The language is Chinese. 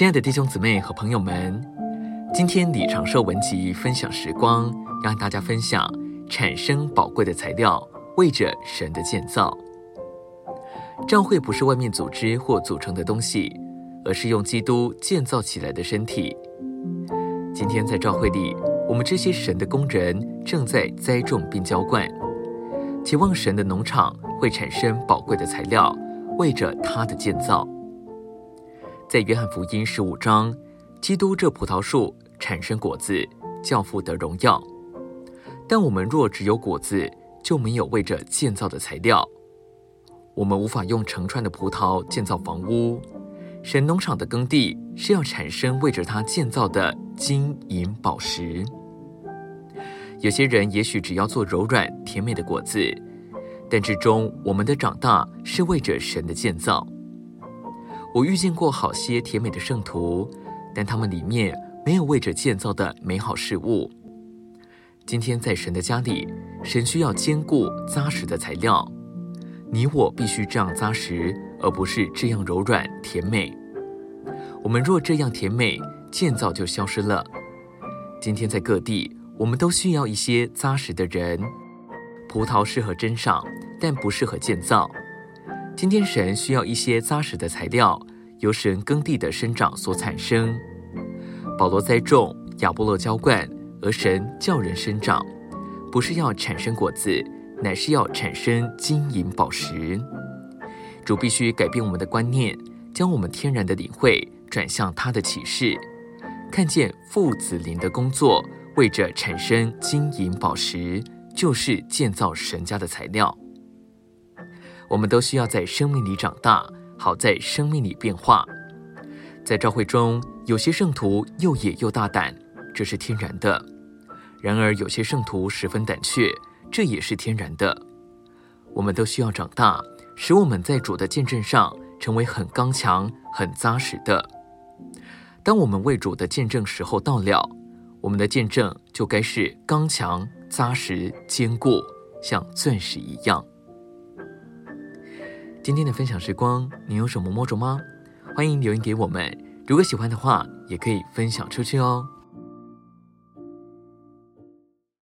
亲爱的弟兄姊妹和朋友们，今天李长寿文集分享时光，让大家分享产生宝贵的材料，为着神的建造。教会不是外面组织或组成的东西，而是用基督建造起来的身体。今天在教会里，我们这些神的工人正在栽种并浇灌，期望神的农场会产生宝贵的材料，为着他的建造。在约翰福音十五章，基督这葡萄树产生果子，教父得荣耀。但我们若只有果子，就没有为着建造的材料。我们无法用成串的葡萄建造房屋。神农场的耕地是要产生为着他建造的金银宝石。有些人也许只要做柔软甜美的果子，但至终我们的长大是为着神的建造。我遇见过好些甜美的圣徒，但他们里面没有为着建造的美好事物。今天在神的家里，神需要坚固扎实的材料，你我必须这样扎实，而不是这样柔软甜美。我们若这样甜美，建造就消失了。今天在各地，我们都需要一些扎实的人。葡萄适合珍赏，但不适合建造。今天神需要一些扎实的材料，由神耕地的生长所产生。保罗栽种，亚波罗浇灌，而神叫人生长，不是要产生果子，乃是要产生金银宝石。主必须改变我们的观念，将我们天然的领会转向他的启示，看见父子灵的工作，为着产生金银宝石，就是建造神家的材料。我们都需要在生命里长大，好在生命里变化。在教会中，有些圣徒又野又大胆，这是天然的；然而，有些圣徒十分胆怯，这也是天然的。我们都需要长大，使我们在主的见证上成为很刚强、很扎实的。当我们为主的见证时候到了，我们的见证就该是刚强、扎实、坚固，像钻石一样。今天的分享时光，你有什么摸着吗？欢迎留言给我们。如果喜欢的话，也可以分享出去哦。